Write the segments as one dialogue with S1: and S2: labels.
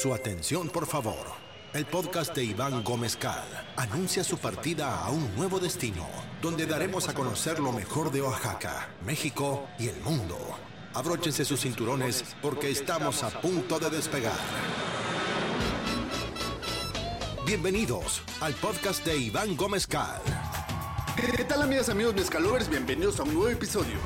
S1: Su atención, por favor. El podcast de Iván Gómez Cal anuncia su partida a un nuevo destino, donde daremos a conocer lo mejor de Oaxaca, México y el mundo. Abróchense sus cinturones porque estamos a punto de despegar. Bienvenidos al podcast de Iván Gómez Cal.
S2: ¿Qué tal amigas, amigos mezcalovers? Bienvenidos a un nuevo episodio.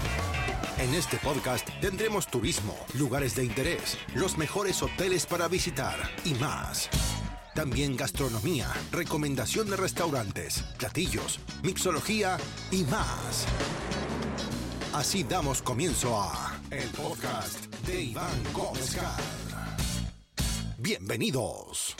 S1: En este podcast tendremos turismo, lugares de interés, los mejores hoteles para visitar y más. También gastronomía, recomendación de restaurantes, platillos, mixología y más. Así damos comienzo a el podcast de Iván Gómez. Bienvenidos.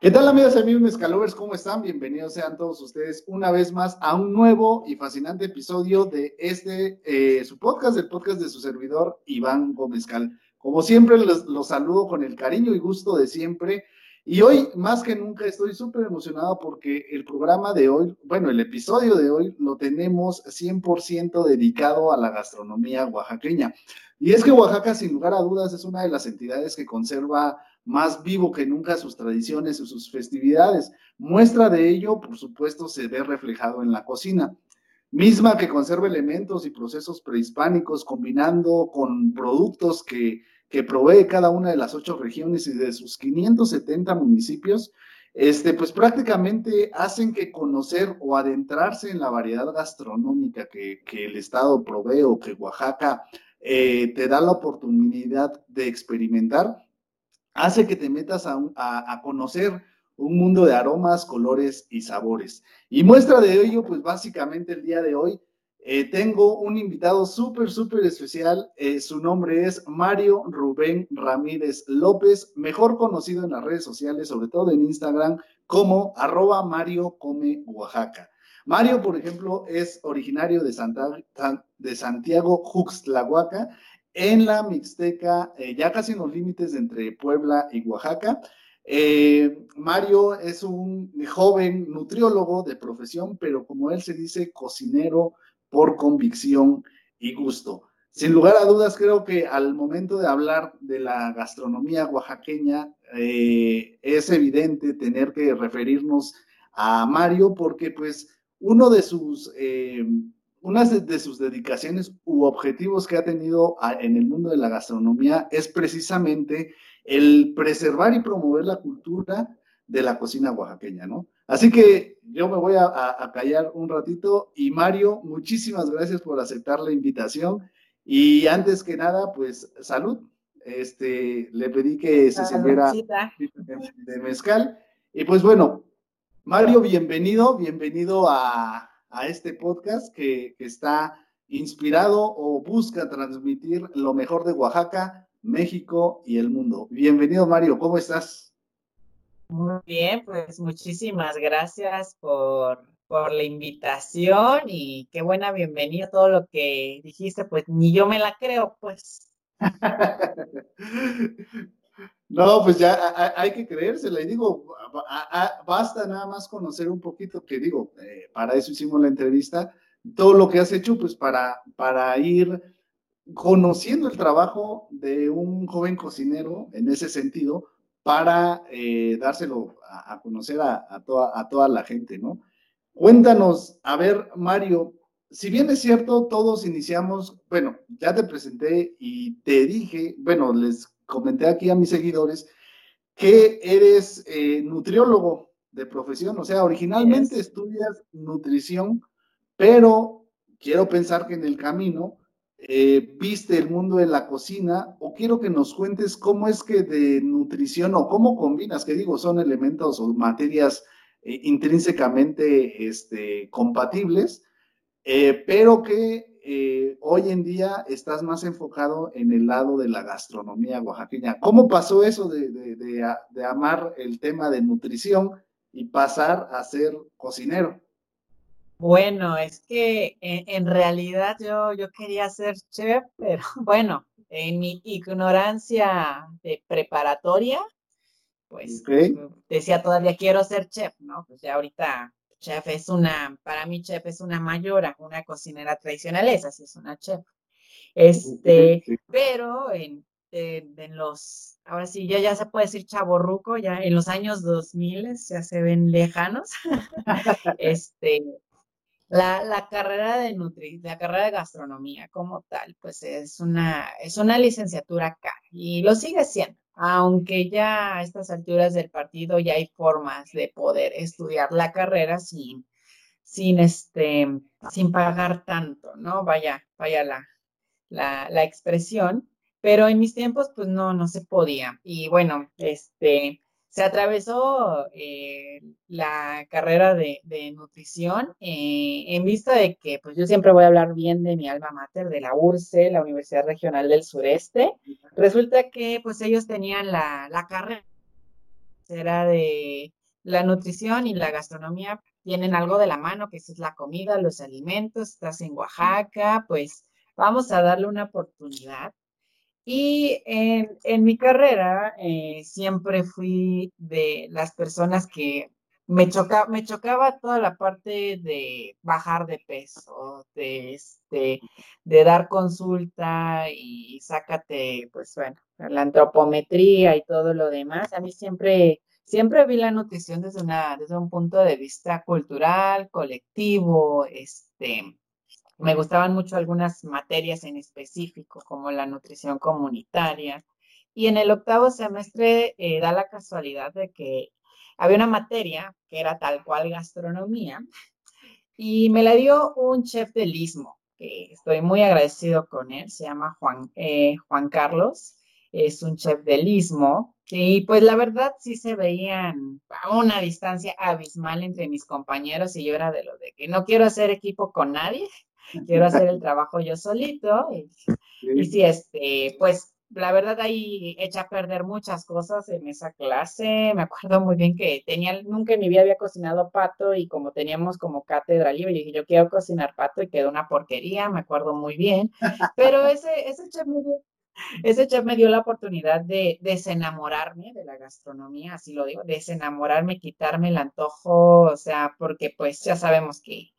S2: ¿Qué tal amigas y amigos mezcalovers? ¿Cómo están? Bienvenidos sean todos ustedes una vez más a un nuevo y fascinante episodio de este, eh, su podcast, el podcast de su servidor Iván Gómez Cal. Como siempre, los, los saludo con el cariño y gusto de siempre. Y hoy, más que nunca, estoy súper emocionado porque el programa de hoy, bueno, el episodio de hoy lo tenemos 100% dedicado a la gastronomía oaxaqueña. Y es que Oaxaca, sin lugar a dudas, es una de las entidades que conserva más vivo que nunca sus tradiciones y sus festividades. Muestra de ello, por supuesto, se ve reflejado en la cocina, misma que conserva elementos y procesos prehispánicos combinando con productos que, que provee cada una de las ocho regiones y de sus 570 municipios, este, pues prácticamente hacen que conocer o adentrarse en la variedad gastronómica que, que el Estado provee o que Oaxaca eh, te da la oportunidad de experimentar, hace que te metas a, conocer un mundo de aromas, colores y sabores. Y muestra de ello, pues básicamente el día de hoy, eh, tengo un invitado súper, súper especial. Eh, su nombre es Mario Rubén Ramírez López, mejor conocido en las redes sociales, sobre todo en Instagram, como arroba Mario Come Oaxaca. Mario, por ejemplo, es originario de, Santa, de Santiago Juxtlahuaca en la Mixteca, eh, ya casi en los límites entre Puebla y Oaxaca. Eh, Mario es un joven nutriólogo de profesión, pero como él se dice, cocinero por convicción y gusto. Sin lugar a dudas, creo que al momento de hablar de la gastronomía oaxaqueña, eh, es evidente tener que referirnos a Mario porque pues uno de sus una de sus dedicaciones u objetivos que ha tenido en el mundo de la gastronomía es precisamente el preservar y promover la cultura de la cocina oaxaqueña, ¿no? Así que yo me voy a, callar un ratito y Mario, muchísimas gracias por aceptar la invitación y antes que nada, pues salud. Este, le pedí que se sirviera de mezcal y pues bueno, Mario, bienvenido, bienvenido a, a este podcast que, está inspirado o busca transmitir lo mejor de Oaxaca, México y el mundo. Bienvenido, Mario, ¿cómo estás?
S3: Muy bien, pues muchísimas gracias por, por la invitación y qué buena bienvenida todo lo que dijiste, pues ni yo me la creo, pues.
S2: No, pues ya hay que creérsela. Y digo, basta nada más conocer un poquito, que digo, eh, para eso hicimos la entrevista, todo lo que has hecho, pues para, para ir conociendo el trabajo de un joven cocinero en ese sentido, para eh, dárselo a, conocer a, toda, a toda la gente, ¿no? Cuéntanos, a ver, Mario, si bien es cierto, todos iniciamos, bueno, ya te presenté y te dije, bueno, les comenté aquí a mis seguidores que eres eh, nutriólogo de profesión, o sea, originalmente estudias nutrición, pero quiero pensar que en el camino eh, viste el mundo de la cocina o quiero que nos cuentes cómo es que de nutrición o cómo combinas, que digo, son elementos o materias eh, intrínsecamente este, compatibles, pero que eh, hoy en día estás más enfocado en el lado de la gastronomía oaxaqueña. ¿Cómo pasó eso de, amar el tema de nutrición y pasar a ser cocinero?
S3: Bueno, es que en, realidad yo, yo quería ser chef, pero bueno, en mi ignorancia de preparatoria, pues decía todavía quiero ser chef, ¿no? Pues ya ahorita chef es una, para mí chef es una mayora, una cocinera tradicional, esa sí es una chef. Este, pero en, en, los, ahora sí, ya, ya se puede decir chaborruco, ya en los años 2000 ya se ven lejanos. este, la, la, carrera de nutri, la carrera de gastronomía como tal, pues es una, es una licenciatura cara y lo sigue siendo, aunque ya a estas alturas del partido ya hay formas de poder estudiar la carrera sin, sin este, sin pagar tanto, ¿no? Vaya, vaya la, la, la expresión, pero en mis tiempos pues no, no se podía. Y bueno, este, se atravesó eh, la carrera de, nutrición eh, en vista de que pues yo siempre voy a hablar bien de mi alma mater, de la URCE, la Universidad Regional del Sureste. Resulta que pues ellos tenían la, la carrera, era de la nutrición y la gastronomía tienen algo de la mano, que es la comida, los alimentos, estás en Oaxaca, pues vamos a darle una oportunidad. Y en, mi carrera eh, siempre fui de las personas que me, choca, me chocaba toda la parte de bajar de peso, de, este, de dar consulta y sácate, pues bueno, la antropometría y todo lo demás. A mí siempre, siempre vi la nutrición desde, una, desde un punto de vista cultural, colectivo, este, me gustaban mucho algunas materias en específico, como la nutrición comunitaria. Y en el octavo semestre eh, da la casualidad de que había una materia que era tal cual gastronomía y me la dio un chef del Istmo, que estoy muy agradecido con él, se llama Juan, eh, Juan Carlos, es un chef del Istmo y pues la verdad sí se veían a una distancia abismal entre mis compañeros y yo era de lo de que no quiero hacer equipo con nadie, quiero hacer el trabajo yo solito. Y, sí. este, pues la verdad ahí echa a perder muchas cosas en esa clase. Me acuerdo muy bien que tenía, nunca en mi vida había cocinado pato y como teníamos como cátedra libre, dije, yo quiero cocinar pato y quedó una porquería, me acuerdo muy bien. Pero ese, ese chef me dio, ese chef me dio la oportunidad de desenamorarme de la gastronomía, así lo digo, desenamorarme, quitarme el antojo, o sea, porque pues ya sabemos que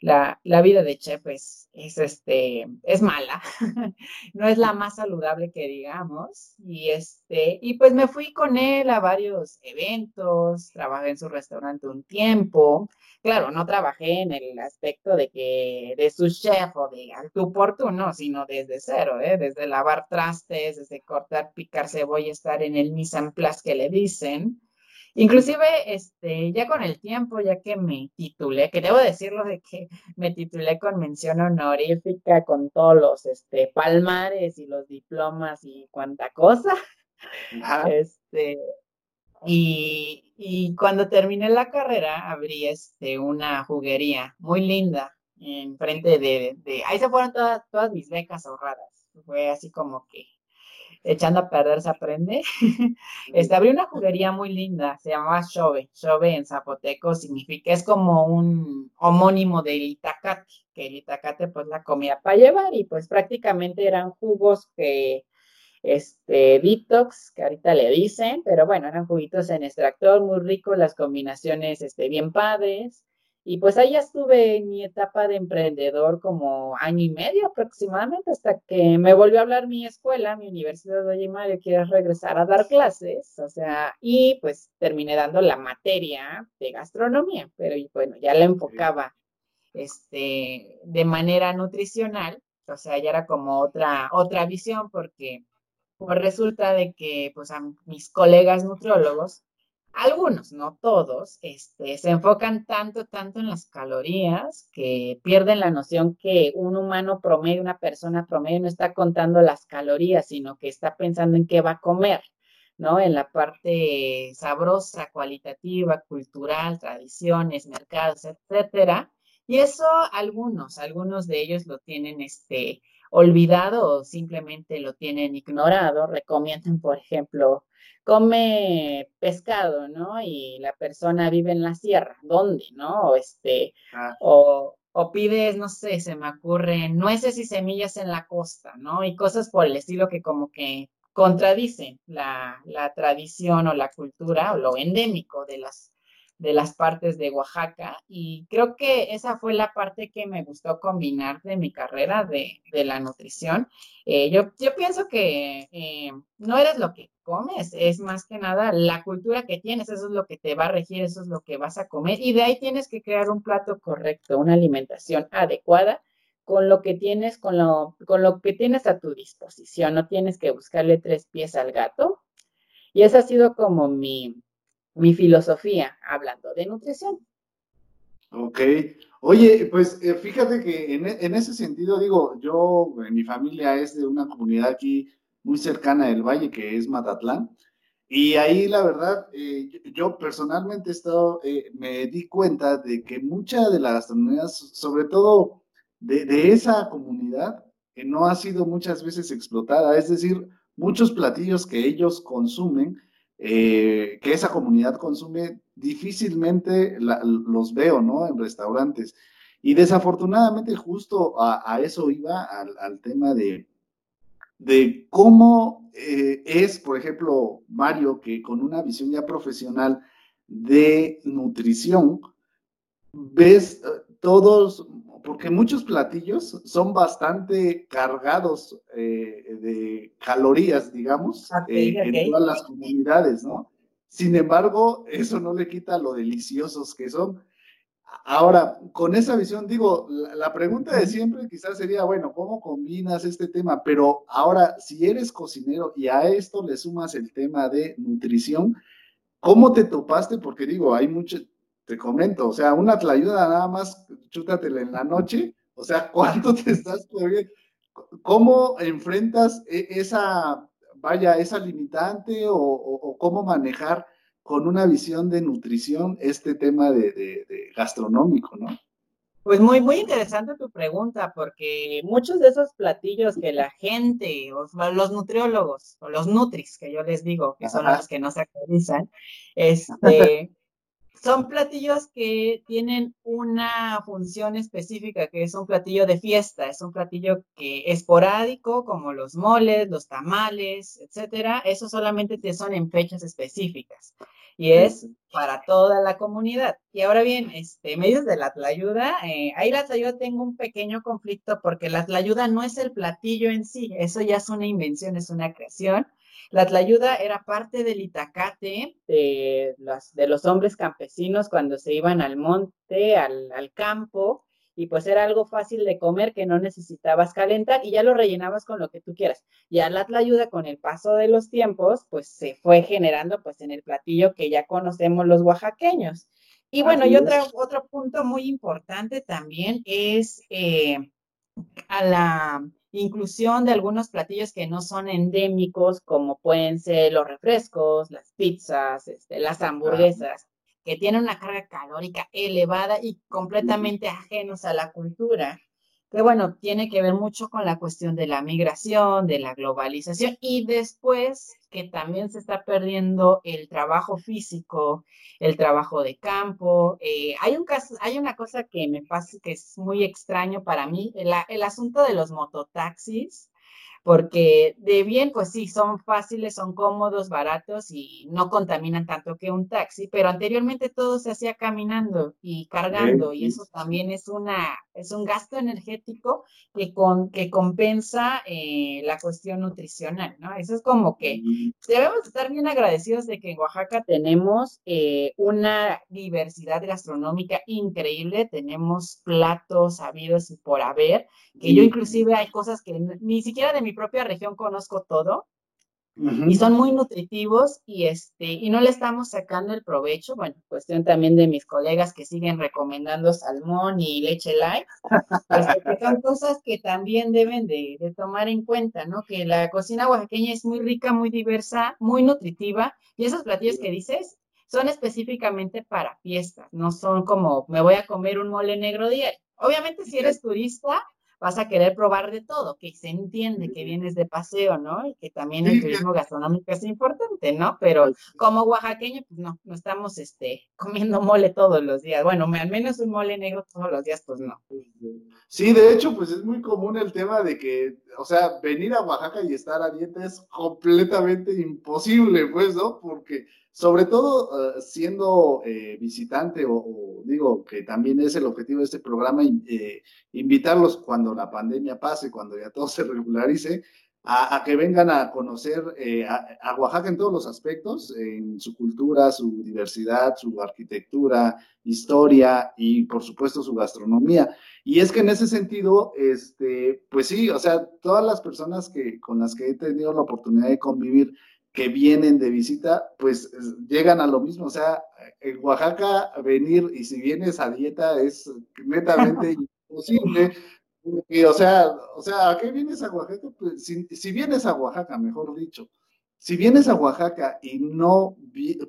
S3: la, vida de chef es, es, este, es mala, no es la más saludable que digamos, y, este, y pues me fui con él a varios eventos, trabajé en su restaurante un tiempo, claro, no trabajé en el aspecto de que de su chef o de tu por tú, no, sino desde cero, ¿eh? desde lavar trastes, desde cortar, picar cebolla, estar en el mise en place que le dicen, Inclusive, este, ya con el tiempo, ya que me titulé, que debo decirlo de que me titulé con mención honorífica, con todos los este, palmares y los diplomas y cuanta cosa. Este, y, y, cuando terminé la carrera, abrí este, una juguería muy linda enfrente de, de, ahí se fueron todas, todas mis becas ahorradas. Fue así como que echando a perder se aprende. este, abrí una juguería muy linda, se llamaba Shove. Shove en zapoteco significa, es como un homónimo del itacate, que el itacate pues la comida para llevar y pues prácticamente eran jugos que este detox, que ahorita le dicen, pero bueno, eran juguitos en extractor muy ricos, las combinaciones este, bien padres. Y pues ahí estuve en mi etapa de emprendedor como año y medio aproximadamente, hasta que me volvió a hablar mi escuela, mi universidad, oye Mario, ¿quieres regresar a dar clases? O sea, y pues terminé dando la materia de gastronomía, pero bueno, ya la enfocaba este, de manera nutricional, o sea, ya era como otra, otra visión, porque pues resulta de que pues a mis colegas nutriólogos algunos, no todos, este, se enfocan tanto, tanto en las calorías que pierden la noción que un humano promedio, una persona promedio no está contando las calorías, sino que está pensando en qué va a comer, ¿no? En la parte sabrosa, cualitativa, cultural, tradiciones, mercados, etcétera. Y eso algunos, algunos de ellos lo tienen, este, olvidado o simplemente lo tienen ignorado. Recomiendan, por ejemplo, come pescado, ¿no? Y la persona vive en la sierra, ¿dónde, no? O este, ah. o, o pides, no sé, se me ocurre nueces y semillas en la costa, ¿no? Y cosas por el estilo que como que contradicen la, la tradición o la cultura o lo endémico de las de las partes de Oaxaca y creo que esa fue la parte que me gustó combinar de mi carrera de, la nutrición. Eh, yo, yo pienso que eh, no eres lo que comes, es más que nada la cultura que tienes, eso es lo que te va a regir, eso es lo que vas a comer y de ahí tienes que crear un plato correcto, una alimentación adecuada con lo que tienes, con lo, con lo que tienes a tu disposición, no tienes que buscarle tres pies al gato. Y esa ha sido como mi, mi filosofía hablando de nutrición.
S2: Ok. Oye, pues eh, fíjate que en, en, ese sentido, digo, yo, mi familia es de una comunidad aquí muy cercana del valle, que es Matatlán. Y ahí, la verdad, eh, yo, personalmente he estado, eh, me di cuenta de que mucha de la gastronomía, sobre todo de, de esa comunidad, que no ha sido muchas veces explotada. Es decir, muchos platillos que ellos consumen eh, que esa comunidad consume, difícilmente los veo, ¿no? En restaurantes. Y desafortunadamente justo a, eso iba, al, tema de, de cómo eh, es, por ejemplo, Mario, que con una visión ya profesional de nutrición, ves eh, todos porque muchos platillos son bastante cargados eh, de calorías, digamos, eh, en todas las comunidades, ¿no? Sin embargo, eso no le quita lo deliciosos que son. Ahora, con esa visión, digo, la, pregunta de siempre quizás sería, bueno, ¿cómo combinas este tema? Pero ahora, si eres cocinero y a esto le sumas el tema de nutrición, ¿cómo te topaste? Porque digo, hay mucho, te comento, o sea, una tlayuda nada más, chútatela en la noche, o sea, ¿cuánto te estás? ¿Cómo enfrentas e, esa, vaya, esa limitante o, cómo manejar con una visión de nutrición este tema de, gastronómico, ¿no?
S3: Pues muy, muy interesante tu pregunta, porque muchos de esos platillos que la gente, los nutriólogos, o los nutris, que yo les digo, que son los que no se actualizan, este, son platillos que tienen una función específica, que es un platillo de fiesta, es un platillo que esporádico, como los moles, los tamales, etcétera. Eso solamente te son en fechas específicas y es para toda la comunidad. Y ahora bien, este, medios de la tlayuda, eh, ahí la tlayuda tengo un pequeño conflicto porque la tlayuda no es el platillo en sí, eso ya es una invención, es una creación. La tlayuda era parte del itacate de los, de los hombres campesinos cuando se iban al monte, al, al campo, y pues era algo fácil de comer que no necesitabas calentar y ya lo rellenabas con lo que tú quieras. Ya la tlayuda con el paso de los tiempos, pues se fue generando pues en el platillo que ya conocemos los oaxaqueños. Y bueno, y otro, otro punto muy importante también es eh, a la inclusión de algunos platillos que no son endémicos, como pueden ser los refrescos, las pizzas, este, las hamburguesas, que tienen una carga calórica elevada y completamente ajenos a la cultura que bueno, tiene que ver mucho con la cuestión de la migración, de la globalización y después que también se está perdiendo el trabajo físico, el trabajo de campo. Eh, hay, un caso, hay una cosa que me pasa que es muy extraño para mí, el, el asunto de los mototaxis porque de bien, pues sí, son fáciles, son cómodos, baratos y no contaminan tanto que un taxi, pero anteriormente todo se hacía caminando y cargando y eso también es una es un gasto energético que con que compensa eh, la cuestión nutricional, ¿no? Eso es como que debemos estar bien agradecidos de que en Oaxaca tenemos eh, una diversidad gastronómica increíble, tenemos platos habidos y por haber, que yo inclusive hay cosas que ni siquiera de mi propia región conozco todo. Y son muy nutritivos y este y no le estamos sacando el provecho, bueno, cuestión también de mis colegas que siguen recomendando salmón y leche light, este, que son cosas que también deben de, de, tomar en cuenta, ¿no? Que la cocina oaxaqueña es muy rica, muy diversa, muy nutritiva y esos platillos que dices son específicamente para fiestas, no son como me voy a comer un mole negro diario. Obviamente si eres turista, vas a querer probar de todo, que se entiende que vienes de paseo, ¿no? Y que también el turismo gastronómico es importante, ¿no? Pero pues como oaxaqueño, pues no, no estamos este, comiendo mole todos los días. Bueno, al menos un mole negro todos los días, pues no.
S2: Sí, de hecho, pues es muy común el tema de que o sea, venir a Oaxaca y estar a dieta es completamente imposible, pues, ¿no? Porque sobre todo eh, siendo eh, visitante o, digo que también es el objetivo de este programa, eh, invitarlos cuando la pandemia pase, cuando ya todo se regularice, a, que vengan a conocer a, Oaxaca en todos los aspectos, en su cultura, su diversidad, su arquitectura, historia y por supuesto su gastronomía. Y es que en ese sentido, este, pues sí, o sea, todas las personas que, con las que he tenido la oportunidad de convivir, que vienen de visita, pues llegan a lo mismo. O sea, en Oaxaca venir y si vienes a dieta es netamente imposible. o sea, o sea, ¿a qué vienes a Oaxaca? Pues, si, vienes a Oaxaca, mejor dicho, si vienes a Oaxaca y no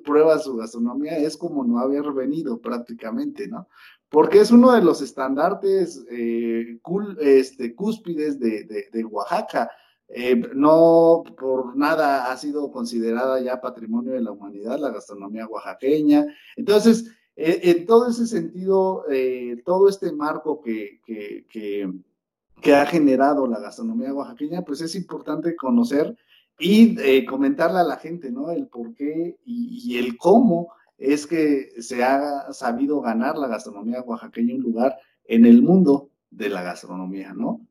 S2: pruebas su gastronomía, es como no haber venido prácticamente, ¿no? Porque es uno de los estandartes eh, este, cúspides de, de Oaxaca. Eh, no por nada ha sido considerada ya patrimonio de la humanidad la gastronomía oaxaqueña. Entonces, eh, en todo ese sentido, eh, todo este marco que, que, que, ha generado la gastronomía oaxaqueña, pues es importante conocer y comentarle a la gente, ¿no? El por qué y, y, el cómo es que se ha sabido ganar la gastronomía oaxaqueña un lugar en el mundo de la gastronomía, ¿no?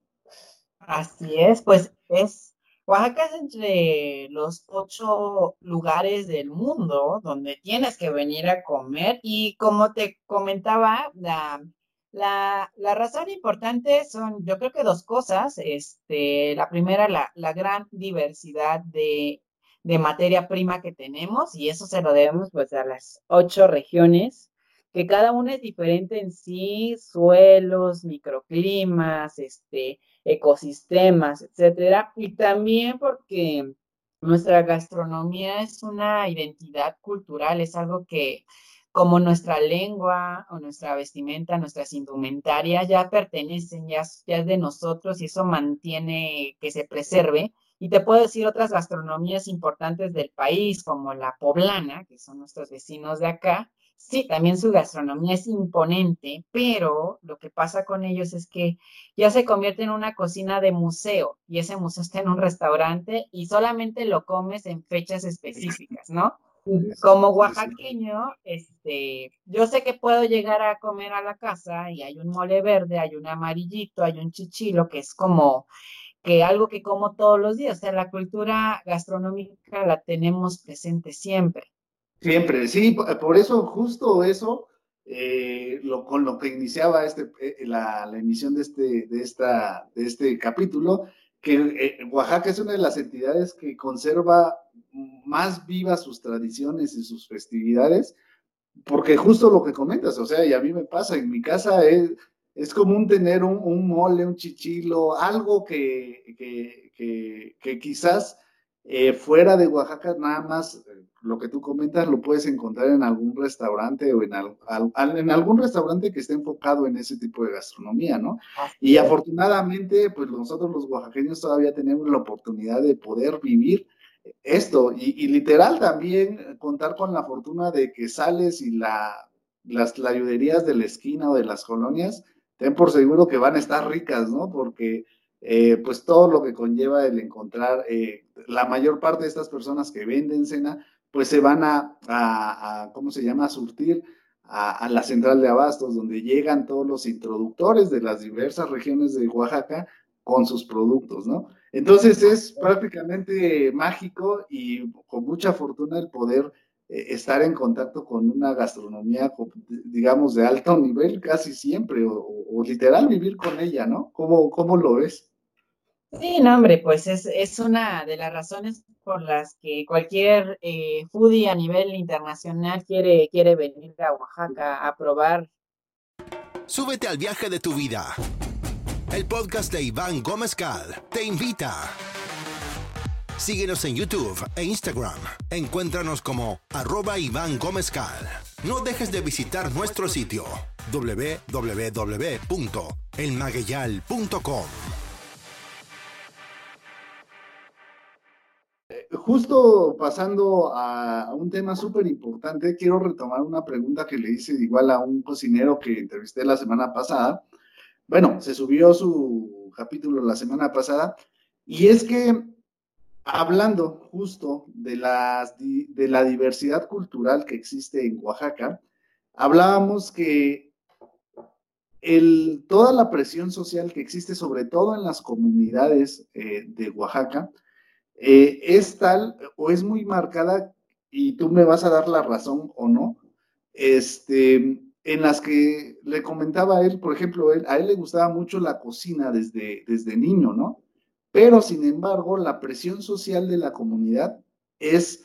S3: Así es, pues es, Oaxaca es entre los ocho lugares del mundo donde tienes que venir a comer y como te comentaba, la, la, la razón importante son, yo creo que dos cosas. Este, la primera, la, la gran diversidad de, de materia prima que tenemos y eso se lo debemos pues a las ocho regiones que cada una es diferente en sí, suelos, microclimas, este, ecosistemas, etcétera, y también porque nuestra gastronomía es una identidad cultural, es algo que como nuestra lengua o nuestra vestimenta, nuestras indumentarias ya pertenecen, ya, ya es de nosotros y eso mantiene que se preserve. Y te puedo decir otras gastronomías importantes del país, como la poblana, que son nuestros vecinos de acá, Sí, también su gastronomía es imponente, pero lo que pasa con ellos es que ya se convierte en una cocina de museo y ese museo está en un restaurante y solamente lo comes en fechas específicas, ¿no? Como oaxaqueño, este, yo sé que puedo llegar a comer a la casa y hay un mole verde, hay un amarillito, hay un chichilo, que es como que algo que como todos los días. O sea, la cultura gastronómica la tenemos presente siempre.
S2: Siempre, sí, por eso, justo eso, eh, lo, con lo que iniciaba este, eh, la, emisión de este, de, esta, de este capítulo, que eh, Oaxaca es una de las entidades que conserva más vivas sus tradiciones y sus festividades, porque justo lo que comentas, o sea, y a mí me pasa, en mi casa es, es común tener un, mole, un chichilo, algo que, que, que, quizás fuera de Oaxaca nada más lo que tú comentas lo puedes encontrar en algún restaurante o en, en algún restaurante que esté enfocado en ese tipo de gastronomía, ¿no? Y afortunadamente, pues nosotros los oaxaqueños todavía tenemos la oportunidad de poder vivir esto y, literal también contar con la fortuna de que sales y la, las layuderías de la esquina o de las colonias, ten por seguro que van a estar ricas, ¿no? Porque eh, pues todo lo que conlleva el encontrar, eh, la mayor parte de estas personas que venden cena, pues se van a, ¿cómo se llama?, a surtir a, la central de abastos, donde llegan todos los introductores de las diversas regiones de Oaxaca con sus productos, ¿no? Entonces es prácticamente mágico y con mucha fortuna el poder eh, estar en contacto con una gastronomía, digamos, de alto nivel casi siempre, o, literal vivir con ella, ¿no? ¿Cómo, cómo lo ves?
S3: Sí, no, hombre, pues es, es una de las razones por las que cualquier eh, foodie a nivel internacional quiere, quiere venir a Oaxaca a probar.
S1: Súbete al viaje de tu vida. El podcast de Iván Gómez Cal te invita. Síguenos en YouTube e Instagram. Encuéntranos como arroba Iván Gómez Cal. No dejes de visitar nuestro sitio www.elmagueyal.com.
S2: justo pasando a, un tema súper importante, quiero retomar una pregunta que le hice igual a un cocinero que entrevisté la semana pasada. Bueno, se subió su capítulo la semana pasada Y es que hablando justo de, la diversidad cultural que existe en Oaxaca, hablábamos que toda la presión social que existe, sobre todo en las comunidades eh, de Oaxaca, eh, es tal o es muy marcada, y tú me vas a dar la razón o no, este, en las que le comentaba a él, por ejemplo, él, a él le gustaba mucho la cocina desde, desde niño, ¿no? Pero, sin embargo, la presión social de la comunidad es,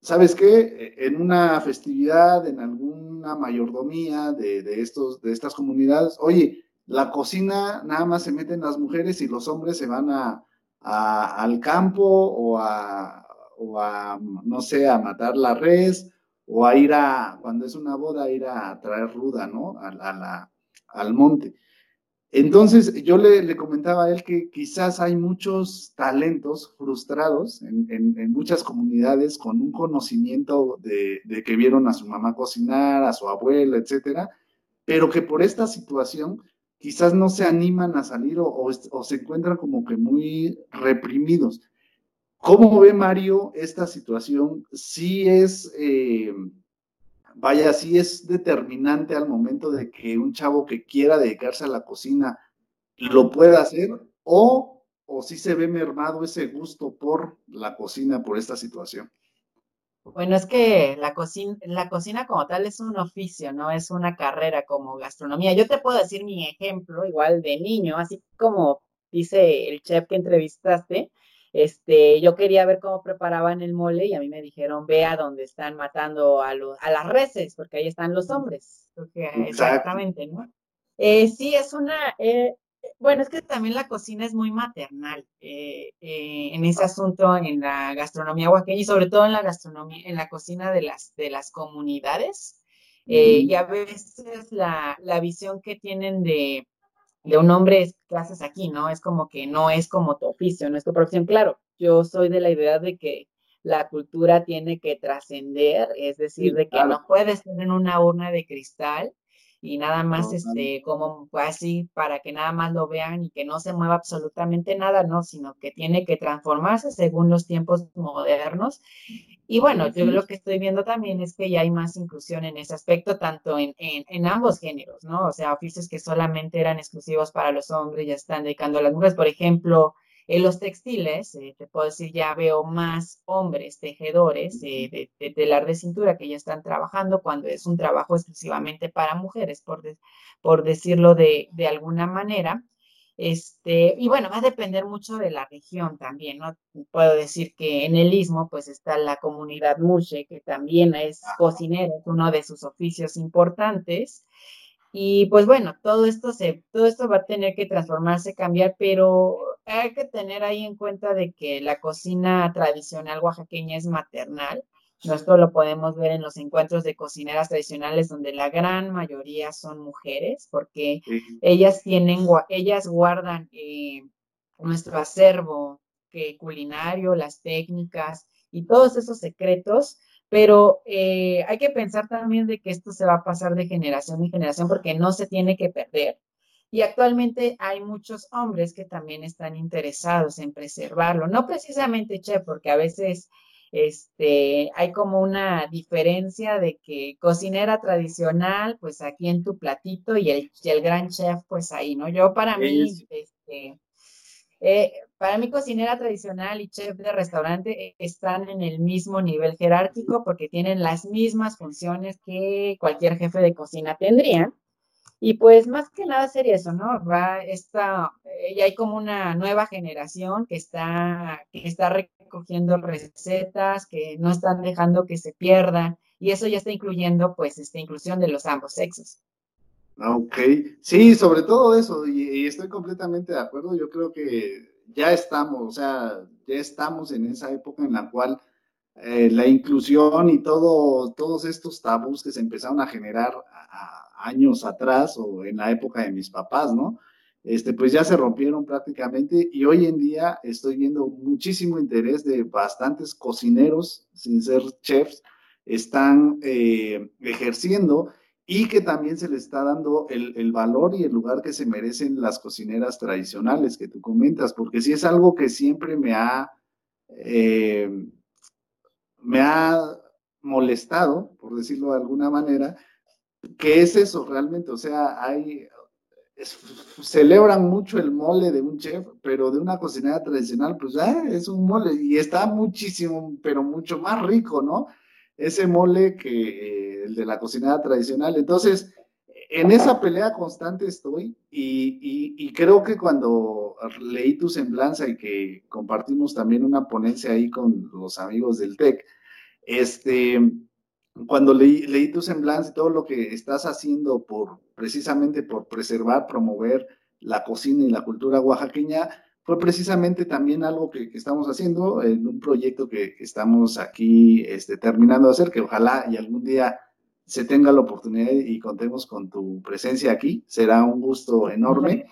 S2: ¿sabes qué? En una festividad, en alguna mayordomía de, estos, de estas comunidades, oye, la cocina nada más se meten las mujeres y los hombres se van a, al campo o a, o a, no sé, a matar la res o a ir a, cuando es una boda, ir a traer ruda, ¿no? A, la, al monte. Entonces, yo le, comentaba a él que quizás hay muchos talentos frustrados en, muchas comunidades con un conocimiento de, que vieron a su mamá cocinar, a su abuela, etcétera, pero que por esta situación quizás no se animan a salir o, se encuentran como que muy reprimidos. ¿Cómo ve Mario esta situación? Si es, eh, vaya, si es determinante al momento de que un chavo que quiera dedicarse a la cocina lo pueda hacer o, o si se ve mermado ese gusto por la cocina, por esta situación.
S3: Bueno, es que la cocina, la cocina como tal es un oficio, no es una carrera como gastronomía. Yo te puedo decir mi ejemplo, igual de niño, así como dice el chef que entrevistaste, este, yo quería ver cómo preparaban el mole y a mí me dijeron, ve a donde están matando a, a las reses, porque ahí están los hombres. exactamente, ¿no? Eh, sí, es una, eh, bueno, es que también la cocina es muy maternal eh, en ese asunto, en la gastronomía oaxaqueña y sobre todo en la gastronomía, en la cocina de las, de las comunidades. Y a veces la, la visión que tienen de, de un hombre que haces aquí, ¿no? Es como que no es como tu oficio, no es tu profesión. Claro, yo soy de la idea de que la cultura tiene que trascender, es decir, de que no puedes tener una urna de cristal y nada más este como así para que nada más lo vean y que no se mueva absolutamente nada, no, sino que tiene que transformarse según los tiempos modernos. Y bueno, yo lo que estoy viendo también es que ya hay más inclusión en ese aspecto, tanto en, en, ambos géneros, ¿no? O sea, oficios que solamente eran exclusivos para los hombres ya están dedicando a las mujeres, por ejemplo, en los textiles, eh, te puedo decir, ya veo más hombres tejedores eh, de, telar de cintura que ya están trabajando cuando es un trabajo exclusivamente para mujeres, por, por decirlo de, alguna manera. Este, y bueno, va a depender mucho de la región también, ¿no? Puedo decir que en el Istmo, pues está la comunidad Mushe, que también es cocinera, es uno de sus oficios importantes. Y pues bueno, todo esto se, todo esto va a tener que transformarse, cambiar, pero hay que tener ahí en cuenta de que la cocina tradicional oaxaqueña es maternal. Esto lo podemos ver en los encuentros de cocineras tradicionales donde la gran mayoría son mujeres, porque ellas tienen, ellas guardan eh, nuestro acervo que culinario, las técnicas y todos esos secretos pero eh, hay que pensar también de que esto se va a pasar de generación en generación porque no se tiene que perder. Y actualmente hay muchos hombres que también están interesados en preservarlo, no precisamente chef, porque a veces este, hay como una diferencia de que cocinera tradicional, pues aquí en tu platito y el, el gran chef, pues ahí, ¿no? Yo para mí, este, eh, para mí, cocinera tradicional y chef de restaurante están en el mismo nivel jerárquico porque tienen las mismas funciones que cualquier jefe de cocina tendría. Y pues más que nada sería eso, ¿no? Va esta, eh, ya hay como una nueva generación que está, que está recogiendo recetas, que no están dejando que se pierdan, y eso ya está incluyendo, pues, esta inclusión de los ambos sexos.
S2: Ok, sí, sobre todo eso, y, estoy completamente de acuerdo. Yo creo que ya estamos, o sea, ya estamos en esa época en la cual eh, la inclusión y todo, todos estos tabús que se empezaron a generar años atrás o en la época de mis papás, ¿no? Este, pues ya se rompieron prácticamente y hoy en día estoy viendo muchísimo interés de bastantes cocineros, sin ser chefs, están eh, ejerciendo y que también se le está dando el, valor y el lugar que se merecen las cocineras tradicionales que tú comentas, porque sí es algo que siempre me ha, eh, me ha molestado, por decirlo de alguna manera, que es eso realmente, o sea, hay, celebran mucho el mole de un chef, pero de una cocinera tradicional, pues ah, es un mole y está muchísimo, pero mucho más rico, ¿no? Ese mole que el de la cocinera tradicional. Entonces, en esa pelea constante estoy y, y, creo que cuando leí tu semblanza y que compartimos también una ponencia ahí con los amigos del TEC, este, cuando leí, leí tu semblanza y todo lo que estás haciendo por precisamente por preservar, promover la cocina y la cultura oaxaqueña, fue precisamente también algo que, estamos haciendo en un proyecto que, estamos aquí este, terminando de hacer, que ojalá y algún día se tenga la oportunidad y contemos con tu presencia aquí. Será un gusto enorme.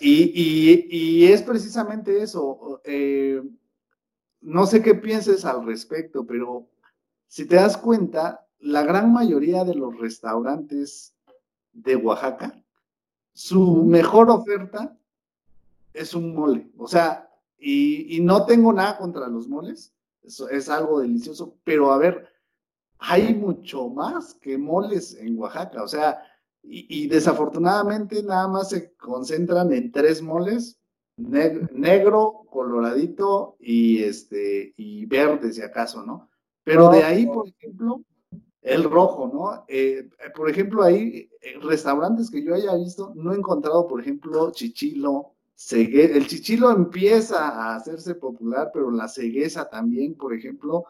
S2: Y, es precisamente eso. Eh, no sé qué pienses al respecto, pero si te das cuenta, la gran mayoría de los restaurantes de Oaxaca, su mejor oferta es un mole. O sea, y, no tengo nada contra los moles, eso es algo delicioso, pero a ver, hay mucho más que moles en Oaxaca. O sea, y, desafortunadamente nada más se concentran en tres moles, negro, coloradito y este y verde si acaso, ¿no? Pero de ahí, por ejemplo, el rojo, ¿no? Eh, por ejemplo, hay eh, restaurantes que yo haya visto, no he encontrado, por ejemplo, chichilo, El chichilo empieza a hacerse popular, pero la cegueza también, por ejemplo,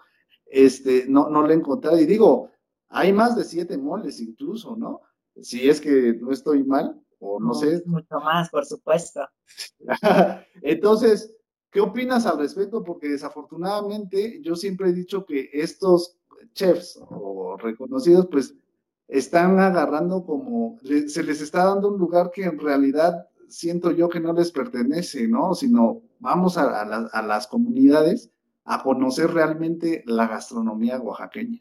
S2: este, no, no lo he encontrado. Y digo, hay más de siete moles incluso, ¿no? Si es que no estoy mal, o no sé.
S3: Mucho más, por supuesto.
S2: Entonces, ¿Qué opinas al respecto? Porque desafortunadamente yo siempre he dicho que estos chefs o reconocidos pues están agarrando como, se les está dando un lugar que en realidad siento yo que no les pertenece, ¿no? Sino vamos a, a las comunidades a conocer realmente la gastronomía oaxaqueña.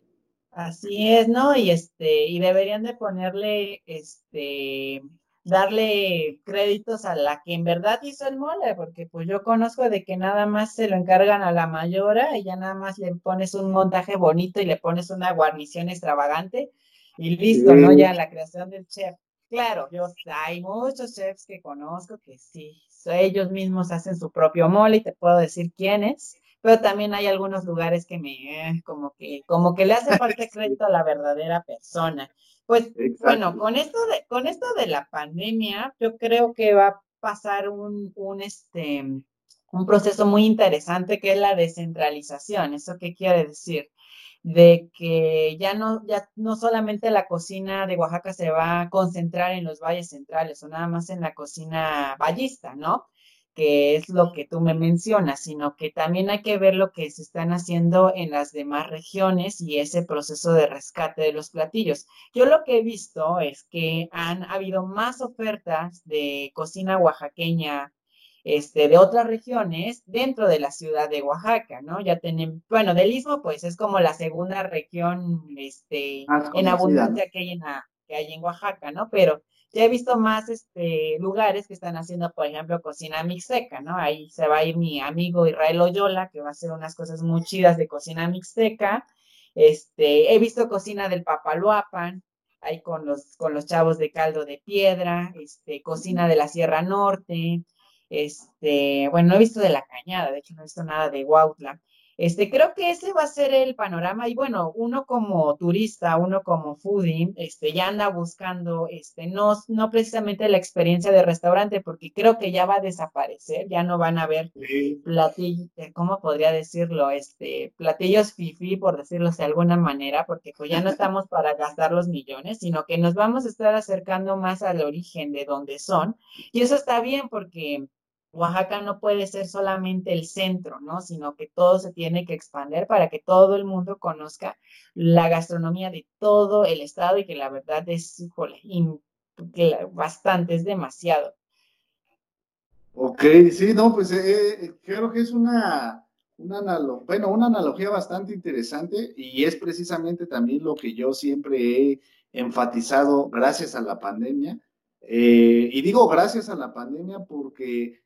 S3: Así es, ¿no? Y este, y deberían de ponerle este darle créditos a la que en verdad hizo el mole, porque pues yo conozco de que nada más se lo encargan a la mayora y ya nada más le pones un montaje bonito y le pones una guarnición extravagante y listo, ¿no? Ya la creación del chef. Claro, yo, hay muchos chefs que conozco que sí, ellos mismos hacen su propio mole y te puedo decir quiénes, pero también hay algunos lugares que me, eh, como que, como que le hace falta crédito a la verdadera persona. Pues bueno, con esto, de, con esto de la pandemia, yo creo que va a pasar un, un, este, un proceso muy interesante que es la descentralización. ¿Eso qué quiere decir? De que ya no, ya no solamente la cocina de Oaxaca se va a concentrar en los valles centrales o nada más en la cocina vallista, ¿no? que es lo que tú me mencionas, sino que también hay que ver lo que se están haciendo en las demás regiones y ese proceso de rescate de los platillos. Yo lo que he visto es que han habido más ofertas de cocina oaxaqueña este, de otras regiones dentro de la ciudad de Oaxaca, ¿no? Ya tienen, bueno, del Istmo, pues es como la segunda región este, en abundancia que hay en, que hay en Oaxaca, ¿no? Pero ya he visto más este, lugares que están haciendo, por ejemplo, cocina mixteca, ¿no? Ahí se va a ir mi amigo Israel Oyola, que va a hacer unas cosas muy chidas de cocina mixteca. Este, he visto cocina del Papaloapan, ahí con los, con los chavos de caldo de piedra, este, cocina de la Sierra Norte, este, bueno, no he visto de la cañada, de hecho no he visto nada de Huautla. Este, creo que ese va a ser el panorama y bueno, uno como turista, uno como foodie, este, ya anda buscando, este, no, no precisamente la experiencia de restaurante, porque creo que ya va a desaparecer, ya no van a haber platillos, eh, ¿cómo podría decirlo? Este, platillos fifi, por decirlo de alguna manera, porque pues ya no estamos para gastar los millones, sino que nos vamos a estar acercando más al origen de donde son, y eso está bien porque Oaxaca no puede ser solamente el centro, ¿no? Sino que todo se tiene que expandir para que todo el mundo conozca la gastronomía de todo el estado y que la verdad es, bastante, es demasiado.
S2: Ok, sí, no, pues eh, eh, creo que es una, una, bueno, una analogía bastante interesante y es precisamente también lo que yo siempre he enfatizado gracias a la pandemia. Eh, y digo gracias a la pandemia porque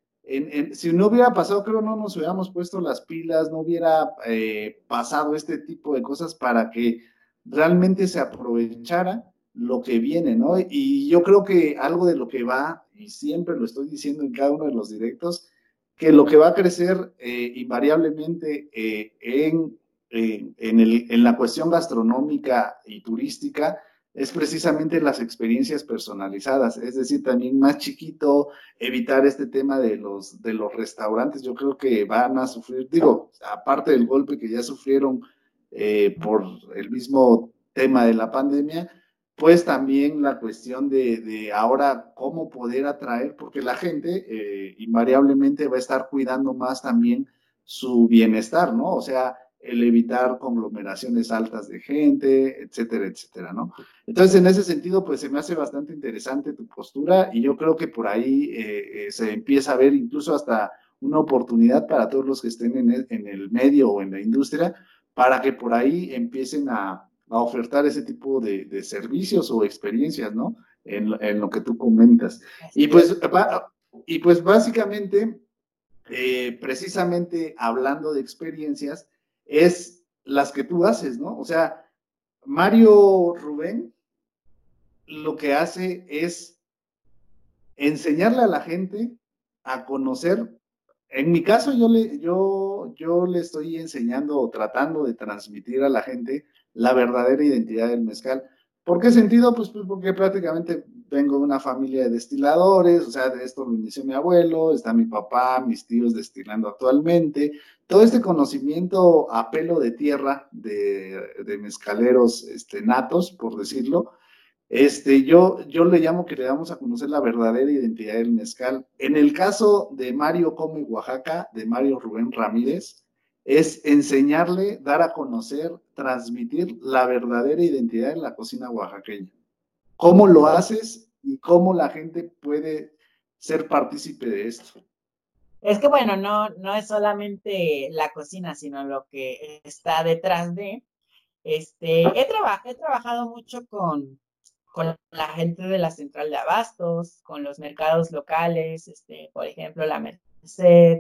S2: si no hubiera pasado, creo no nos hubiéramos puesto las pilas, no hubiera eh, pasado este tipo de cosas para que realmente se aprovechara lo que viene, ¿no? Y yo creo que algo de lo que va, y siempre lo estoy diciendo en cada uno de los directos, que lo que va a crecer eh, invariablemente eh, en, en, el, en la cuestión gastronómica y turística es precisamente las experiencias personalizadas, es decir, también más chiquito, evitar este tema de los, de los restaurantes, yo creo que van a sufrir, digo, aparte del golpe que ya sufrieron eh, por el mismo tema de la pandemia, pues también la cuestión de, ahora cómo poder atraer, porque la gente eh, invariablemente va a estar cuidando más también su bienestar, ¿no? O sea, el evitar conglomeraciones altas de gente, etcétera, etcétera, ¿no? Entonces, en ese sentido, pues se me hace bastante interesante tu postura y yo creo que por ahí eh, eh, se empieza a ver incluso hasta una oportunidad para todos los que estén en el, medio o en la industria, para que por ahí empiecen a, ofertar ese tipo de, servicios o experiencias, ¿no? En, lo que tú comentas. Y pues, y pues básicamente, eh, precisamente hablando de experiencias, es las que tú haces, ¿no? O sea, Mario Rubén lo que hace es enseñarle a la gente a conocer. En mi caso, yo le, yo, yo le estoy enseñando o tratando de transmitir a la gente la verdadera identidad del mezcal. ¿Por qué sentido? Pues, pues, porque prácticamente vengo de una familia de destiladores, o sea, de esto lo inició mi abuelo, está mi papá, mis tíos destilando actualmente. Todo este conocimiento a pelo de tierra de, mezcaleros este, natos, por decirlo, este, yo, yo le llamo que le damos a conocer la verdadera identidad del mezcal. En el caso de Mario Come Oaxaca, de Mario Rubén Ramírez, es enseñarle, dar a conocer, transmitir la verdadera identidad de la cocina oaxaqueña. ¿Cómo lo haces y cómo la gente puede ser partícipe de esto?
S3: Es que bueno, no, no es solamente la cocina, sino lo que está detrás de. Este, he, he trabajado mucho con, con la gente de la central de abastos, con los mercados locales, este, por ejemplo, la,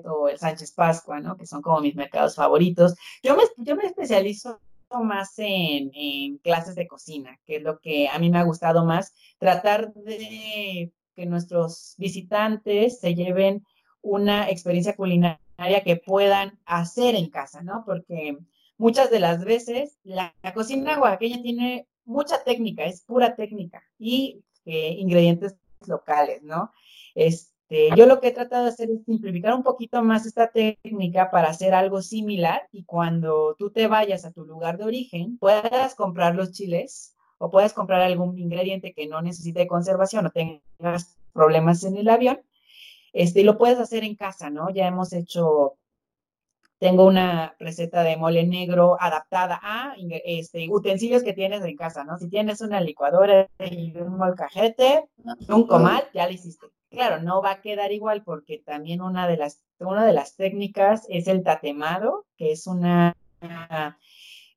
S3: o el Sánchez Pascua, ¿no? Que son como mis mercados favoritos. Yo me, yo me especializo más en, en, clases de cocina, que es lo que a mí me ha gustado más, tratar de que nuestros visitantes se lleven una experiencia culinaria que puedan hacer en casa, ¿no? Porque muchas de las veces la, cocina oaxaqueña tiene mucha técnica, es pura técnica y eh, ingredientes locales, ¿no? Es, este, yo lo que he tratado de hacer es simplificar un poquito más esta técnica para hacer algo similar y cuando tú te vayas a tu lugar de origen puedas comprar los chiles o puedes comprar algún ingrediente que no necesite conservación o tengas problemas en el avión, este, y lo puedes hacer en casa, ¿no? Ya hemos hecho, tengo una receta de mole negro adaptada a este, utensilios que tienes en casa, ¿no? Si tienes una licuadora y un molcajete, un comal, ya lo hiciste claro, no va a quedar igual porque también una de las, una de las técnicas es el tatemado, que es una,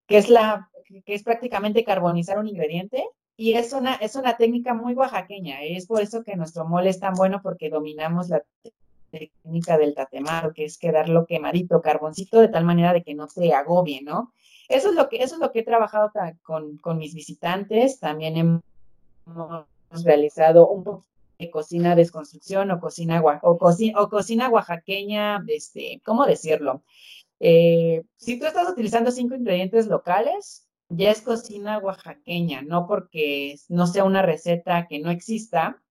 S3: que es la, que es prácticamente carbonizar un ingrediente y es una, es una técnica muy oaxaqueña. Es por eso que nuestro mole es tan bueno porque dominamos la técnica del tatemado, que es quedarlo quemadito, carboncito, de tal manera de que no se agobie, ¿no? Eso es lo que, eso es lo que he trabajado con, con mis visitantes. También hemos realizado un poquito de cocina desconstrucción o cocina, o, o cocina oaxaqueña, este, ¿cómo decirlo? Eh, si tú estás utilizando cinco ingredientes locales, ya es cocina oaxaqueña, no porque no sea una receta que no exista,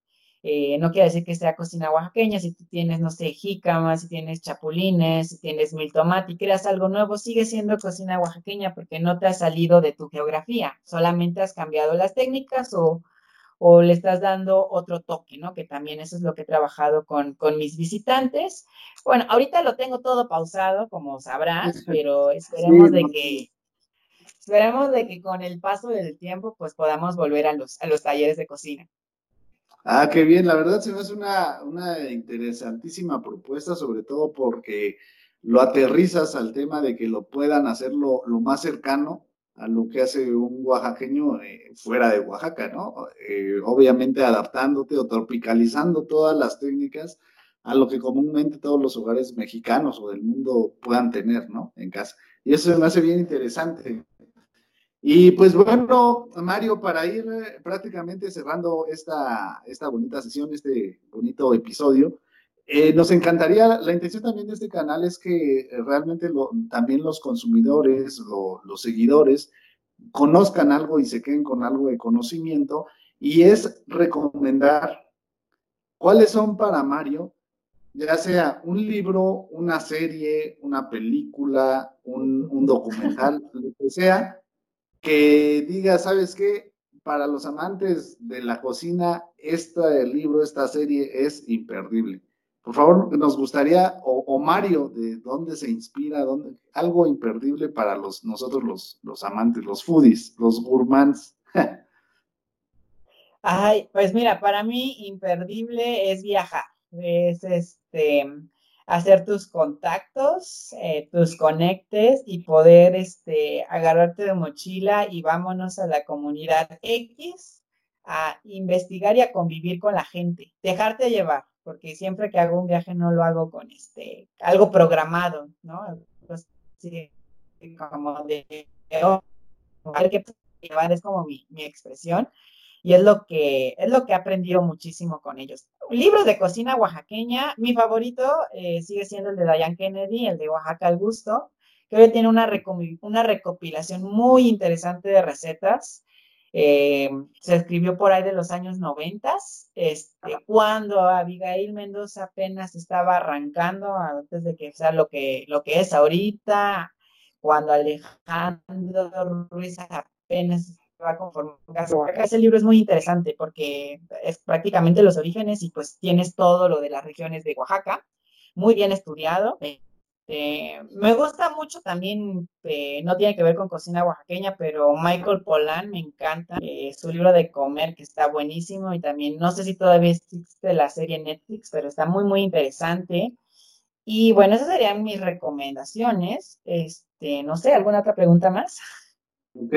S3: eh, no quiere decir que sea cocina oaxaqueña, si tú tienes, no sé, jícamas, si tienes chapulines, si tienes mil tomate y creas algo nuevo, sigue siendo cocina oaxaqueña porque no te ha salido de tu geografía, solamente has cambiado las técnicas o, o le estás dando otro toque, ¿no? Que también eso es lo que he trabajado con, mis visitantes. Bueno, ahorita lo tengo todo pausado, como sabrás, pero esperemos de que esperemos de que con el paso del tiempo pues podamos volver a los, a los talleres de cocina.
S2: Ah, qué bien, la verdad se me hace una, una interesantísima propuesta, sobre todo porque lo aterrizas al tema de que lo puedan hacer lo, lo más cercano a lo que hace un oaxaqueño eh, fuera de Oaxaca, ¿no? Eh, obviamente adaptándote o tropicalizando todas las técnicas a lo que comúnmente todos los hogares mexicanos o del mundo puedan tener, ¿no? En casa. Y eso me hace bien interesante. Y pues bueno, Mario, para ir eh, prácticamente cerrando esta, esta bonita sesión, este bonito episodio, eh, nos encantaría, la intención también de este canal es que realmente también los consumidores, los seguidores, conozcan algo y se queden con algo de conocimiento, y es recomendar cuáles son para Mario, ya sea un libro, una serie, una película, un documental, lo que sea, que diga, ¿sabes qué? Para los amantes de la cocina, este libro, esta serie es imperdible. Por favor, nos gustaría, o, Mario, de dónde se inspira, dónde, algo imperdible para los, nosotros los, los amantes, los foodies, los gourmands.
S3: Ay, pues mira, para mí imperdible es viajar, es este, hacer tus contactos, eh, tus conectes y poder este, agarrarte de mochila y vámonos a la comunidad X a investigar y a convivir con la gente, dejarte llevar, porque siempre que hago un viaje no lo hago con este, algo programado, ¿no? como de, oh, que llevar es como mi, mi expresión y es lo que es lo que he aprendido muchísimo con ellos. Libros de cocina oaxaqueña, mi favorito eh, sigue siendo el de Diane Kennedy, el de Oaxaca al gusto, que tiene una, una recopilación muy interesante de recetas. Eh, se escribió por ahí de los años 90, este, cuando Abigail Mendoza apenas estaba arrancando, antes de que sea lo que, lo que es ahorita, cuando Alejandro Ruiz apenas va conformando Ese libro es muy interesante porque es prácticamente los orígenes y pues tienes todo lo de las regiones de Oaxaca, muy bien estudiado. Eh, me gusta mucho también, eh, no tiene que ver con cocina oaxaqueña, pero Michael Pollan me encanta, eh, su libro de comer que está buenísimo y también no sé si todavía existe la serie Netflix, pero está muy, muy interesante. Y bueno, esas serían mis recomendaciones. Este, no sé, ¿alguna otra pregunta más?
S2: Ok,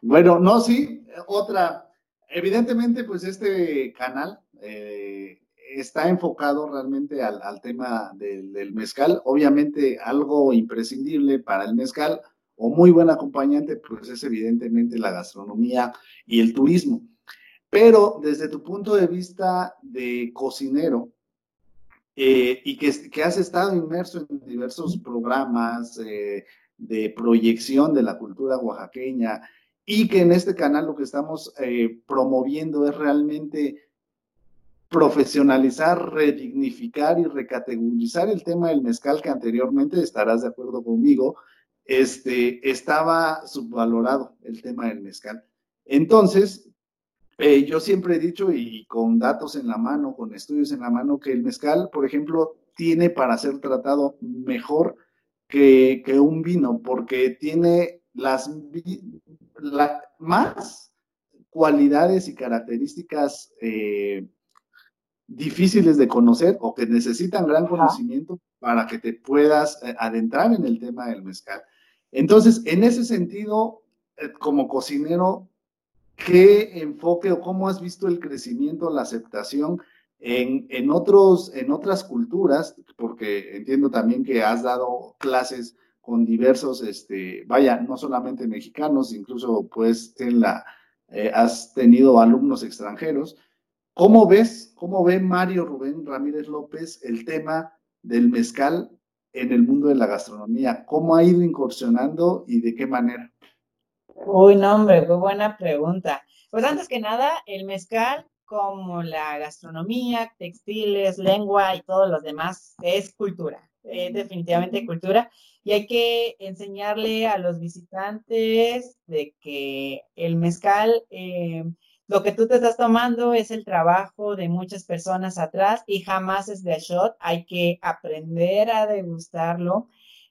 S2: bueno, no, sí, otra. Evidentemente, pues este canal eh, está enfocado realmente al, tema del, mezcal. Obviamente, algo imprescindible para el mezcal o muy buen acompañante, pues es evidentemente la gastronomía y el turismo. Pero desde tu punto de vista de cocinero, eh, y que, que, has estado inmerso en diversos programas, eh, de proyección de la cultura oaxaqueña y que en este canal lo que estamos eh, promoviendo es realmente profesionalizar, redignificar y recategorizar el tema del mezcal que anteriormente, estarás de acuerdo conmigo, este, estaba subvalorado el tema del mezcal. Entonces, eh, yo siempre he dicho y con datos en la mano, con estudios en la mano, que el mezcal, por ejemplo, tiene para ser tratado mejor que, un vino, porque tiene las más cualidades y características eh, difíciles de conocer o que necesitan gran conocimiento para que te puedas eh, adentrar en el tema del mezcal. Entonces, en ese sentido, eh, como cocinero, ¿qué enfoque o cómo has visto el crecimiento, la aceptación en, otros, en otras culturas, porque entiendo también que has dado clases con diversos, este, vaya, no solamente mexicanos, incluso pues en la, eh, has tenido alumnos extranjeros. ¿Cómo ves, cómo ve Mario Rubén Ramírez López el tema del mezcal en el mundo de la gastronomía? ¿Cómo ha ido incursionando y de qué manera?
S3: Uy, no, hombre, qué buena pregunta. Pues antes que nada, el mezcal como la gastronomía, textiles, lengua y todos los demás, es cultura, es definitivamente cultura. Y hay que enseñarle a los visitantes de que el mezcal, eh, lo que tú te estás tomando es el trabajo de muchas personas atrás y jamás es de shot. Hay que aprender a degustarlo.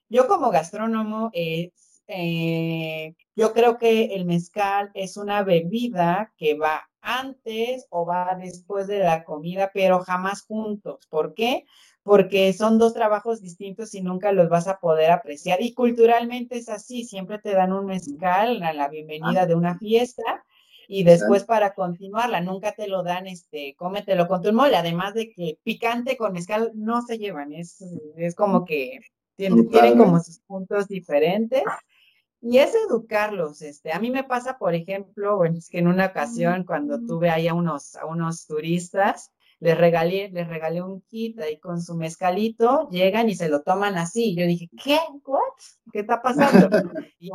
S3: Yo como gastrónomo, eh, eh, yo creo que el mezcal es una bebida que va antes o va después de la comida, pero jamás juntos. ¿Por qué? porque son dos trabajos distintos y nunca los vas a poder apreciar. Y culturalmente es así, siempre te dan un mezcal a la bienvenida de una fiesta y después para continuarla, nunca te lo dan, este, cómetelo con tu mole, además de que picante con mezcal no se llevan, es, es como que tienen, tienen como sus puntos diferentes. Y es educarlos, este, a mí me pasa, por ejemplo, bueno, es que en una ocasión cuando tuve ahí a unos, a unos turistas, les regalé, les regalé un kit ahí con su mezcalito, llegan y se lo toman así. Yo dije, ¿qué? ¿What? ¿Qué está pasando? y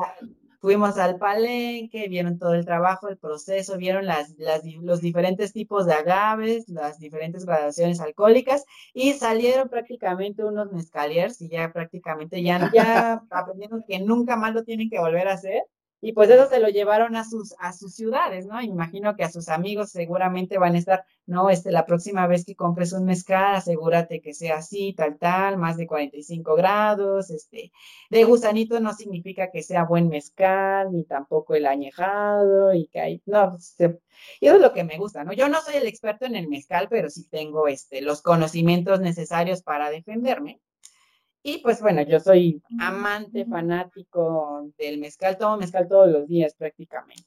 S3: fuimos al palenque, vieron todo el trabajo, el proceso, vieron las, los diferentes tipos de agaves, las diferentes gradaciones alcohólicas y salieron prácticamente unos mezcaliers y ya prácticamente ya, ya aprendieron que nunca más lo tienen que volver a hacer y pues eso se lo llevaron a sus, a sus ciudades, ¿no? Imagino que a sus amigos seguramente van a estar, no, este, la próxima vez que compres un mezcal, asegúrate que sea así, tal, tal, más de 45 grados, este, de gusanito no significa que sea buen mezcal, ni tampoco el añejado, y que hay, no, y eso es lo que me gusta, ¿no? Yo no soy el experto en el mezcal, pero sí tengo, este, los conocimientos necesarios para defenderme. Y pues bueno, yo soy amante, fanático del mezcal, tomo mezcal todos los días prácticamente.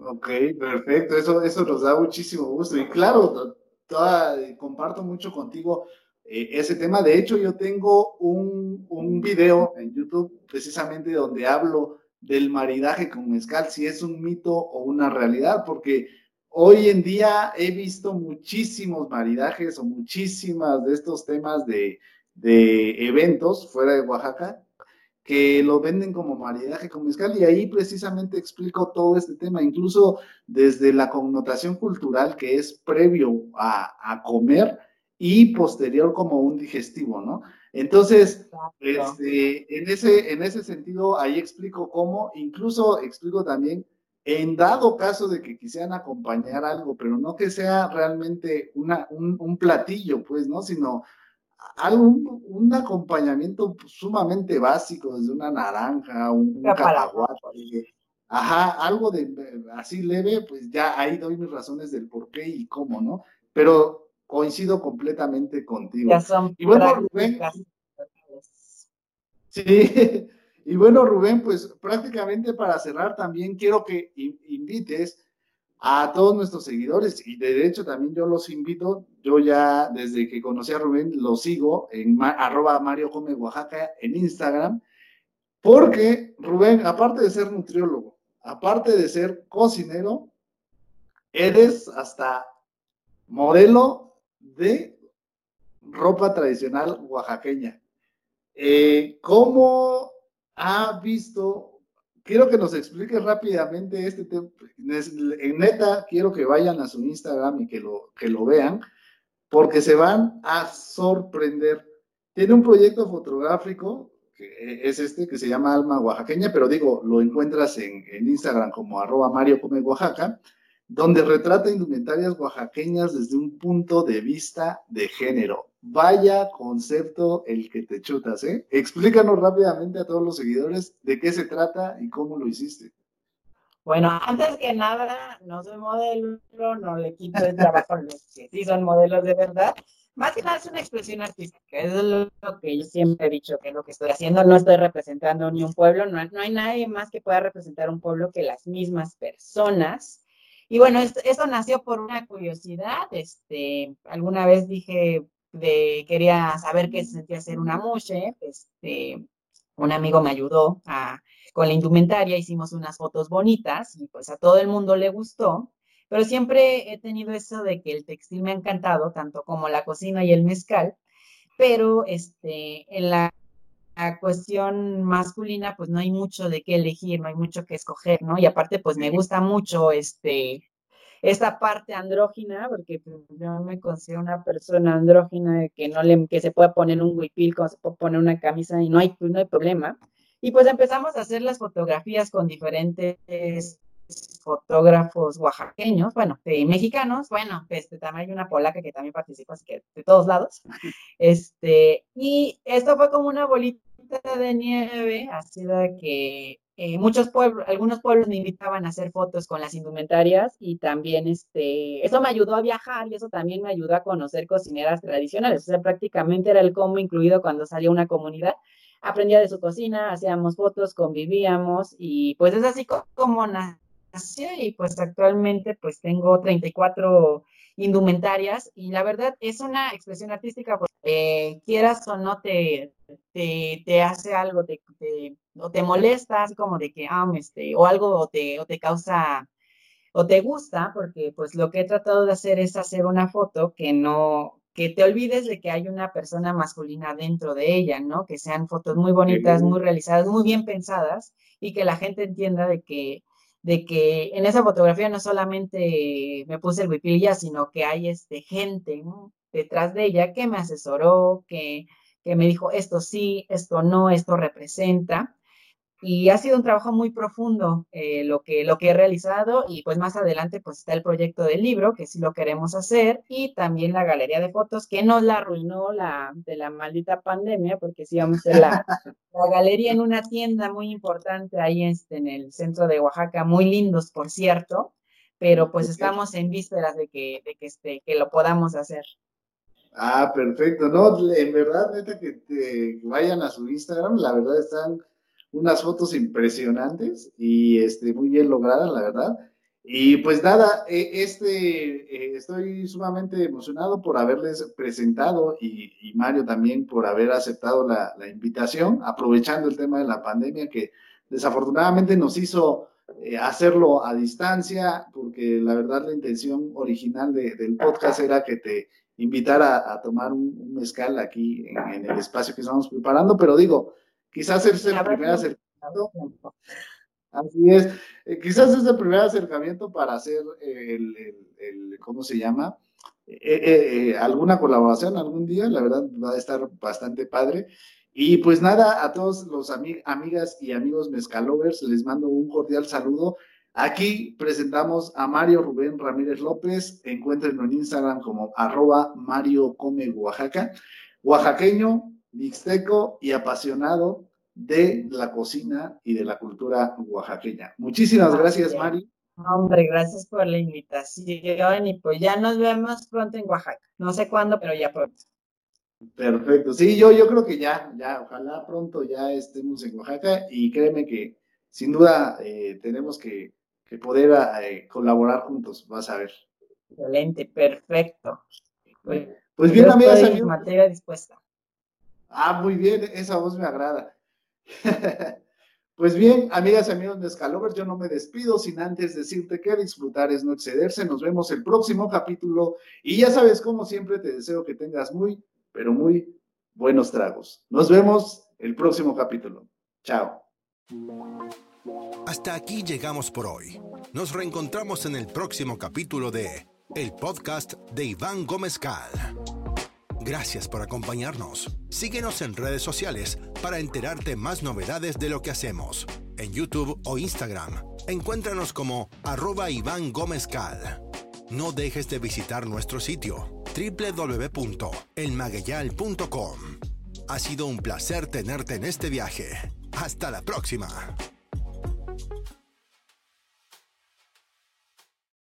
S2: Ok, perfecto, eso, eso nos da muchísimo gusto. Y claro, comparto mucho contigo eh, ese tema. De hecho, yo tengo un, un video en YouTube precisamente donde hablo del maridaje con mezcal, si es un mito o una realidad, porque hoy en día he visto muchísimos maridajes o muchísimas de estos temas de de eventos fuera de Oaxaca que lo venden como maridaje con mezcal y ahí precisamente explico todo este tema, incluso desde la connotación cultural que es previo a, comer y posterior como un digestivo, ¿no? Entonces, este, en, ese, en ese sentido, ahí explico cómo, incluso explico también, en dado caso de que quisieran acompañar algo, pero no que sea realmente una, un, un platillo, pues, ¿no? Sino algo, un, acompañamiento sumamente básico, desde una naranja, un, cacahuate, ajá, algo de así leve, pues ya ahí doy mis razones del por qué y cómo, ¿no? Pero coincido completamente contigo. y bueno, Rubén. Sí, y bueno, Rubén, pues prácticamente para cerrar también quiero que invites a todos nuestros seguidores y de hecho también yo los invito, yo ya desde que conocí a Rubén lo sigo en arroba Mario Come Oaxaca en Instagram, porque Rubén, aparte de ser nutriólogo, aparte de ser cocinero, eres hasta modelo de ropa tradicional oaxaqueña. Eh, ¿Cómo ha visto quiero que nos expliques rápidamente este tema. En neta, quiero que vayan a su Instagram y que lo, que lo vean, porque se van a sorprender. Tiene un proyecto fotográfico, que es este, que se llama Alma Oaxaqueña, pero digo, lo encuentras en, en Instagram como arroba Mario Come Oaxaca, donde retrata indumentarias oaxaqueñas desde un punto de vista de género. Vaya concepto el que te chutas, ¿eh? Explícanos rápidamente a todos los seguidores de qué se trata y cómo lo hiciste.
S3: Bueno, antes que nada, no soy modelo, no le quito el trabajo a los que sí son modelos de verdad. Más que nada es una expresión artística, es lo que yo siempre he dicho, que lo que estoy haciendo, no estoy representando ni un pueblo, no, no hay nadie más que pueda representar un pueblo que las mismas personas. Y bueno, esto, esto nació por una curiosidad, este, alguna vez dije, de, quería saber qué se sentía ser una mushe, este, un amigo me ayudó a, con la indumentaria, hicimos unas fotos bonitas y pues a todo el mundo le gustó, pero siempre he tenido eso de que el textil me ha encantado, tanto como la cocina y el mezcal, pero este, en la, la cuestión masculina, pues no hay mucho de qué elegir, no hay mucho que escoger, ¿no? Y aparte, pues me gusta mucho este esta parte andrógina, porque pues, yo me considero una persona andrógina que no le, que se puede poner un huipil, como se puede poner una camisa y no hay, no hay problema. Y pues empezamos a hacer las fotografías con diferentes fotógrafos oaxaqueños, bueno, de mexicanos, bueno, este, también hay una polaca que también participa, así que de todos lados. Este, y esto fue como una bolita de nieve ha sido que eh, muchos pueblos, algunos pueblos me invitaban a hacer fotos con las indumentarias y también este, eso me ayudó a viajar y eso también me ayudó a conocer cocineras tradicionales. O sea, prácticamente era el combo incluido cuando salía una comunidad. Aprendía de su cocina, hacíamos fotos, convivíamos y pues es así como nació y pues actualmente pues tengo 34 indumentarias y la verdad es una expresión artística, eh, quieras o no te, te, hace algo, te, o te molesta, así como de que, ah, este, o algo o te, o te causa o te gusta, porque pues lo que he tratado de hacer es hacer una foto que no, que te olvides de que hay una persona masculina dentro de ella, ¿no? Que sean fotos muy bonitas, muy realizadas, muy bien pensadas y que la gente entienda de que de que en esa fotografía no solamente me puse el huipil sino que hay este, gente detrás de ella que me asesoró, que, que me dijo esto sí, esto no, esto representa. Y ha sido un trabajo muy profundo eh, lo, que, lo que he realizado y pues más adelante pues está el proyecto del libro, que sí lo queremos hacer, y también la galería de fotos, que nos la arruinó la, de la maldita pandemia, porque sí vamos a hacer la, la galería en una tienda muy importante ahí este, en el centro de Oaxaca, muy lindos por cierto, pero pues estamos en vísperas de que, de que, este, que lo podamos hacer.
S2: Ah, perfecto. No, en verdad, neta, que te vayan a su Instagram, la verdad están unas fotos impresionantes y este, muy bien logradas, la verdad. Y pues nada, e, este, eh, estoy sumamente emocionado por haberles presentado y, Mario también por haber aceptado la, invitación, aprovechando el tema de la pandemia que desafortunadamente nos hizo eh, hacerlo a distancia, porque la verdad la intención original del podcast era que te invitara a, tomar un, mezcal aquí en, el espacio que estamos preparando, pero digo, Quizás es el primer acercamiento. Así es. Eh, quizás es el primer acercamiento para hacer el, el, ¿cómo se llama? Eh, eh, alguna colaboración algún día, la verdad va a estar bastante padre. Y pues nada, a todos los amigas y amigos mezcalovers, les mando un cordial saludo. Aquí presentamos a Mario Rubén Ramírez López. Encuéntrenlo en Instagram como arroba Mario Come Oaxaca. Oaxaqueño, mixteco y apasionado de la cocina y de la cultura oaxaqueña. Muchísimas gracias, Mari.
S3: Hombre, gracias por la invitación y pues ya nos vemos pronto en Oaxaca. No sé cuándo, pero ya pronto.
S2: Perfecto. Sí, yo, yo creo que ya, ya, ojalá pronto ya estemos en Oaxaca y créeme que sin duda eh, tenemos que, poder eh, colaborar juntos, vas a ver.
S3: Excelente, perfecto.
S2: Pues, pues bien, amigas,
S3: amigos. materia dispuesta.
S2: Ah, muy bien, esa voz me agrada. pues bien, amigas y amigos de Scalovers, yo no me despido sin antes decirte que disfrutar es no excederse. Nos vemos el próximo capítulo y ya sabes, como siempre, te deseo que tengas muy, pero muy buenos tragos. Nos vemos el próximo capítulo. Chao.
S1: Hasta aquí llegamos por hoy. Nos reencontramos en el próximo capítulo de El Podcast de Iván Gómez Cal. Gracias por acompañarnos. Síguenos en redes sociales para enterarte más novedades de lo que hacemos. En YouTube o Instagram, encuéntranos como arroba Iván Gómez Cal. No dejes de visitar nuestro sitio www.elmagueyal.com. Ha sido un placer tenerte en este viaje. Hasta la próxima.